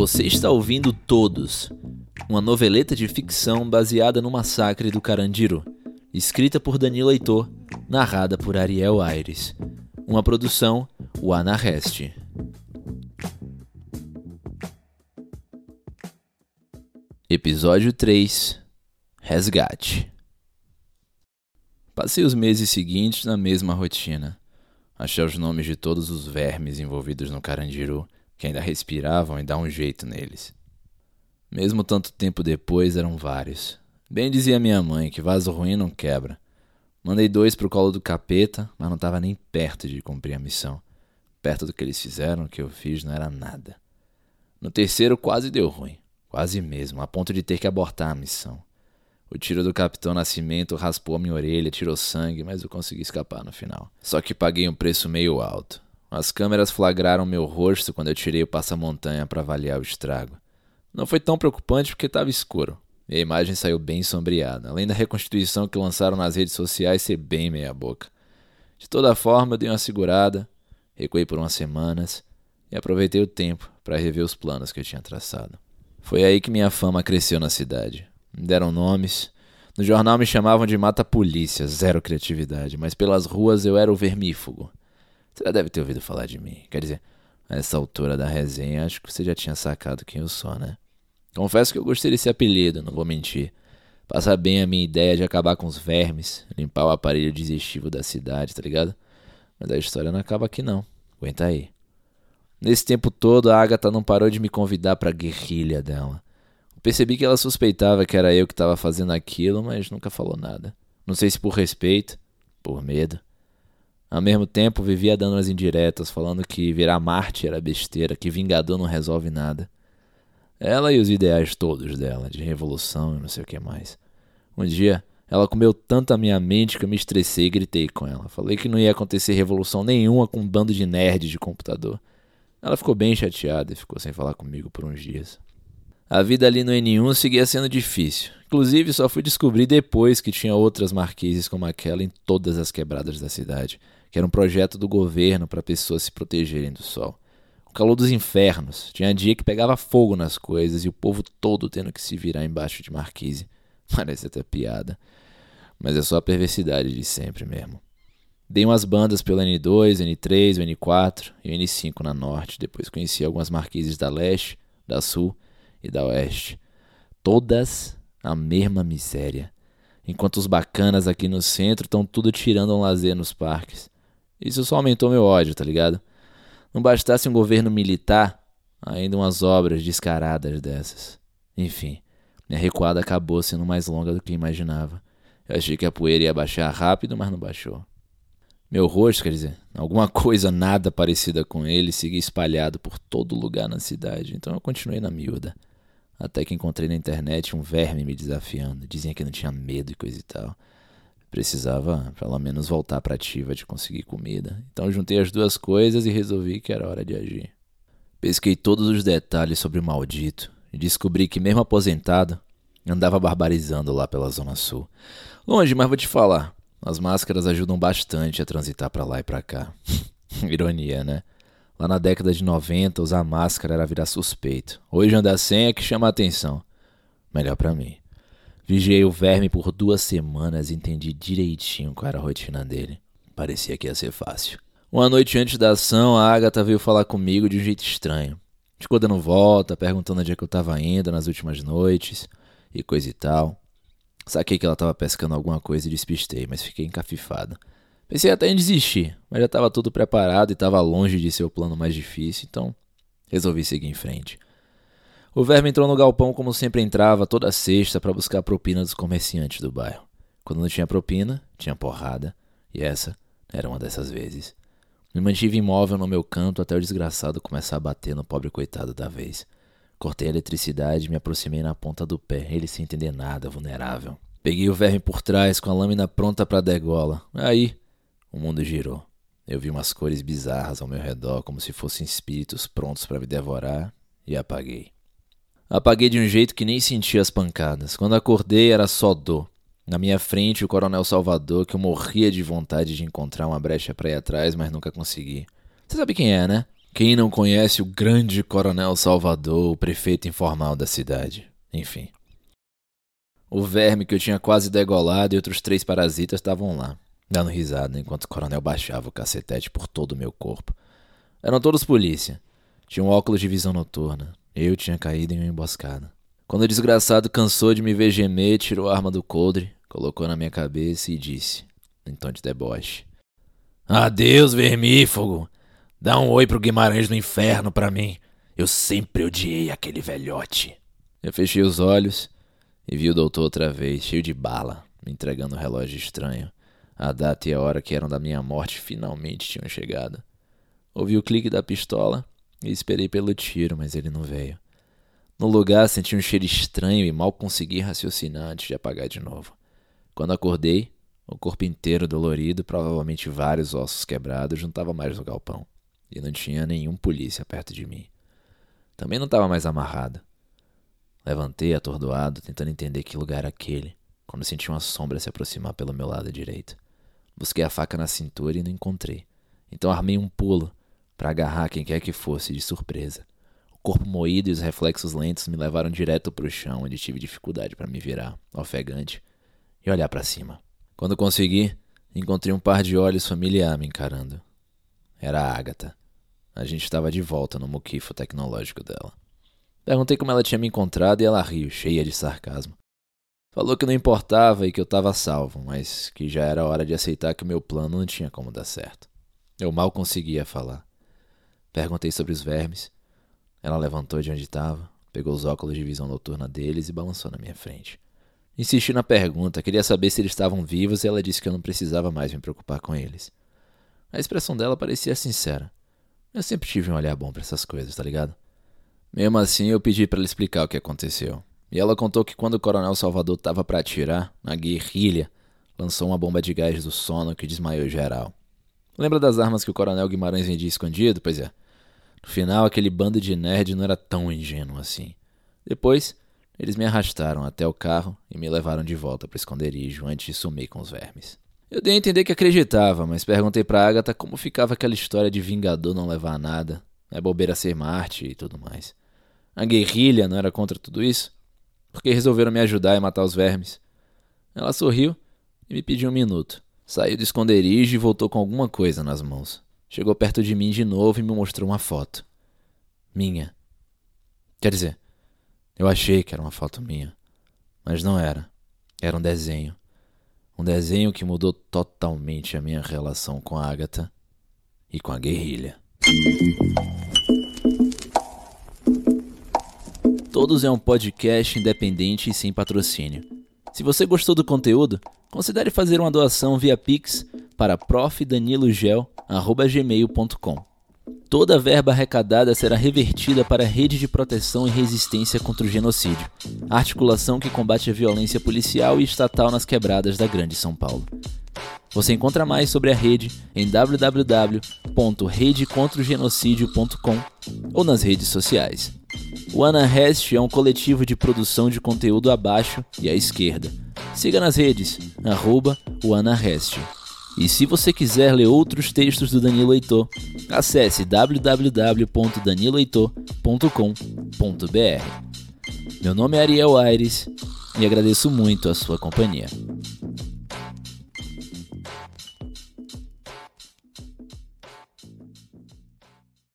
Você está ouvindo Todos, uma noveleta de ficção baseada no massacre do Carandiru, escrita por Danilo Heitor, narrada por Ariel Aires. Uma produção, o Anarreste. Episódio 3 Resgate Passei os meses seguintes na mesma rotina. Achei os nomes de todos os vermes envolvidos no Carandiru que ainda respiravam e dar um jeito neles. Mesmo tanto tempo depois, eram vários. Bem dizia minha mãe que vaso ruim não quebra. Mandei dois pro colo do capeta, mas não estava nem perto de cumprir a missão. Perto do que eles fizeram, o que eu fiz não era nada. No terceiro quase deu ruim. Quase mesmo, a ponto de ter que abortar a missão. O tiro do Capitão Nascimento raspou a minha orelha, tirou sangue, mas eu consegui escapar no final. Só que paguei um preço meio alto. As câmeras flagraram meu rosto quando eu tirei o passamontanha para avaliar o estrago. Não foi tão preocupante porque estava escuro. E a imagem saiu bem sombreada, além da reconstituição que lançaram nas redes sociais ser bem meia-boca. De toda forma, eu dei uma segurada, recuei por umas semanas e aproveitei o tempo para rever os planos que eu tinha traçado. Foi aí que minha fama cresceu na cidade. Me deram nomes. No jornal me chamavam de mata-polícia, zero criatividade, mas pelas ruas eu era o vermífugo. Você já deve ter ouvido falar de mim. Quer dizer, a essa altura da resenha, acho que você já tinha sacado quem eu sou, né? Confesso que eu gostei desse apelido, não vou mentir. Passa bem a minha ideia de acabar com os vermes, limpar o aparelho digestivo da cidade, tá ligado? Mas a história não acaba aqui não. Aguenta aí. Nesse tempo todo, a Agatha não parou de me convidar pra guerrilha dela. percebi que ela suspeitava que era eu que estava fazendo aquilo, mas nunca falou nada. Não sei se por respeito, por medo. Ao mesmo tempo, vivia dando as indiretas, falando que virar Marte era besteira, que Vingador não resolve nada. Ela e os ideais todos dela, de revolução e não sei o que mais. Um dia, ela comeu tanto a minha mente que eu me estressei e gritei com ela. Falei que não ia acontecer revolução nenhuma com um bando de nerds de computador. Ela ficou bem chateada e ficou sem falar comigo por uns dias. A vida ali no N1 seguia sendo difícil. Inclusive, só fui descobrir depois que tinha outras marquises como aquela em todas as quebradas da cidade que era um projeto do governo para pessoas se protegerem do sol. O calor dos infernos. Tinha dia que pegava fogo nas coisas e o povo todo tendo que se virar embaixo de marquise. Parece até piada. Mas é só a perversidade de sempre mesmo. Dei umas bandas pelo N2, N3, N4 e N5 na norte. Depois conheci algumas marquises da leste, da sul e da oeste. Todas a mesma miséria. Enquanto os bacanas aqui no centro estão tudo tirando um lazer nos parques. Isso só aumentou meu ódio, tá ligado? Não bastasse um governo militar, ainda umas obras descaradas dessas. Enfim, minha recuada acabou sendo mais longa do que imaginava. Eu achei que a poeira ia baixar rápido, mas não baixou. Meu rosto, quer dizer, alguma coisa nada parecida com ele, seguia espalhado por todo lugar na cidade, então eu continuei na miúda. Até que encontrei na internet um verme me desafiando. Dizia que não tinha medo e coisa e tal. Precisava, pelo menos, voltar para ativa de conseguir comida. Então juntei as duas coisas e resolvi que era hora de agir. Pesquei todos os detalhes sobre o maldito e descobri que, mesmo aposentado, andava barbarizando lá pela Zona Sul. Longe, mas vou te falar. As máscaras ajudam bastante a transitar para lá e para cá. Ironia, né? Lá na década de 90, usar máscara era virar suspeito. Hoje andar sem é que chama a atenção. Melhor para mim. Vigiei o verme por duas semanas e entendi direitinho qual era a rotina dele. Parecia que ia ser fácil. Uma noite antes da ação, a Agatha veio falar comigo de um jeito estranho. Ficou dando volta, perguntando onde é que eu tava indo nas últimas noites e coisa e tal. Saquei que ela tava pescando alguma coisa e despistei, mas fiquei encafifado. Pensei até em desistir, mas já estava tudo preparado e estava longe de ser o plano mais difícil, então resolvi seguir em frente. O verme entrou no galpão como sempre entrava, toda sexta, para buscar a propina dos comerciantes do bairro. Quando não tinha propina, tinha porrada, e essa era uma dessas vezes. Me mantive imóvel no meu canto até o desgraçado começar a bater no pobre coitado da vez. Cortei a eletricidade e me aproximei na ponta do pé, ele sem entender nada, vulnerável. Peguei o verme por trás, com a lâmina pronta para degola. Aí, o mundo girou. Eu vi umas cores bizarras ao meu redor, como se fossem espíritos prontos para me devorar, e apaguei. Apaguei de um jeito que nem senti as pancadas. Quando acordei era só dor. Na minha frente, o Coronel Salvador, que eu morria de vontade de encontrar uma brecha pra ir atrás, mas nunca consegui. Você sabe quem é, né? Quem não conhece o grande Coronel Salvador, o prefeito informal da cidade? Enfim. O verme que eu tinha quase degolado e outros três parasitas estavam lá, dando risada enquanto o coronel baixava o cacetete por todo o meu corpo. Eram todos polícia. Tinham óculos de visão noturna. Eu tinha caído em uma emboscada. Quando o desgraçado cansou de me ver gemer, tirou a arma do coldre, colocou na minha cabeça e disse, em tom de deboche: Adeus, vermífugo! Dá um oi pro Guimarães do Inferno pra mim. Eu sempre odiei aquele velhote. Eu fechei os olhos e vi o doutor outra vez, cheio de bala, me entregando um relógio estranho. A data e a hora que eram da minha morte finalmente tinham chegado. Ouvi o clique da pistola e esperei pelo tiro, mas ele não veio. No lugar senti um cheiro estranho e mal consegui raciocinar antes de apagar de novo. Quando acordei, o corpo inteiro dolorido, provavelmente vários ossos quebrados, estava mais no galpão. E não tinha nenhum polícia perto de mim. Também não estava mais amarrado. Levantei atordoado, tentando entender que lugar era aquele, quando senti uma sombra se aproximar pelo meu lado direito. Busquei a faca na cintura e não encontrei. Então armei um pulo para agarrar quem quer que fosse de surpresa. O corpo moído e os reflexos lentos me levaram direto para o chão, onde tive dificuldade para me virar, ofegante, e olhar para cima. Quando consegui, encontrei um par de olhos familiar me encarando. Era a Agatha. A gente estava de volta no muquifo tecnológico dela. Perguntei como ela tinha me encontrado e ela riu, cheia de sarcasmo. Falou que não importava e que eu estava salvo, mas que já era hora de aceitar que o meu plano não tinha como dar certo. Eu mal conseguia falar. Perguntei sobre os vermes. Ela levantou de onde estava, pegou os óculos de visão noturna deles e balançou na minha frente. Insisti na pergunta, queria saber se eles estavam vivos e ela disse que eu não precisava mais me preocupar com eles. A expressão dela parecia sincera. Eu sempre tive um olhar bom para essas coisas, tá ligado? Mesmo assim, eu pedi para ela explicar o que aconteceu. E ela contou que quando o Coronel Salvador estava para atirar, a guerrilha lançou uma bomba de gás do sono que desmaiou geral. Lembra das armas que o Coronel Guimarães vendia escondido? Pois é. No final, aquele bando de nerd não era tão ingênuo assim. Depois, eles me arrastaram até o carro e me levaram de volta para o esconderijo antes de sumir com os vermes. Eu dei a entender que acreditava, mas perguntei para Agatha como ficava aquela história de Vingador não levar nada, é bobeira ser Marte e tudo mais. A guerrilha não era contra tudo isso? Porque resolveram me ajudar e matar os vermes. Ela sorriu e me pediu um minuto. Saiu do esconderijo e voltou com alguma coisa nas mãos. Chegou perto de mim de novo e me mostrou uma foto. Minha. Quer dizer, eu achei que era uma foto minha. Mas não era. Era um desenho. Um desenho que mudou totalmente a minha relação com a Agatha e com a guerrilha. Todos é um podcast independente e sem patrocínio. Se você gostou do conteúdo, considere fazer uma doação via Pix para profdanilogel.gmail.com. Toda a verba arrecadada será revertida para a Rede de Proteção e Resistência contra o Genocídio, a articulação que combate a violência policial e estatal nas quebradas da Grande São Paulo. Você encontra mais sobre a rede em www.redecontraogenocidio.com ou nas redes sociais. O Anarrest é um coletivo de produção de conteúdo abaixo e à esquerda. Siga nas redes, arroba o Anarrest. E se você quiser ler outros textos do Danilo Heitor, acesse www.daniloheitor.com.br. Meu nome é Ariel Aires e agradeço muito a sua companhia.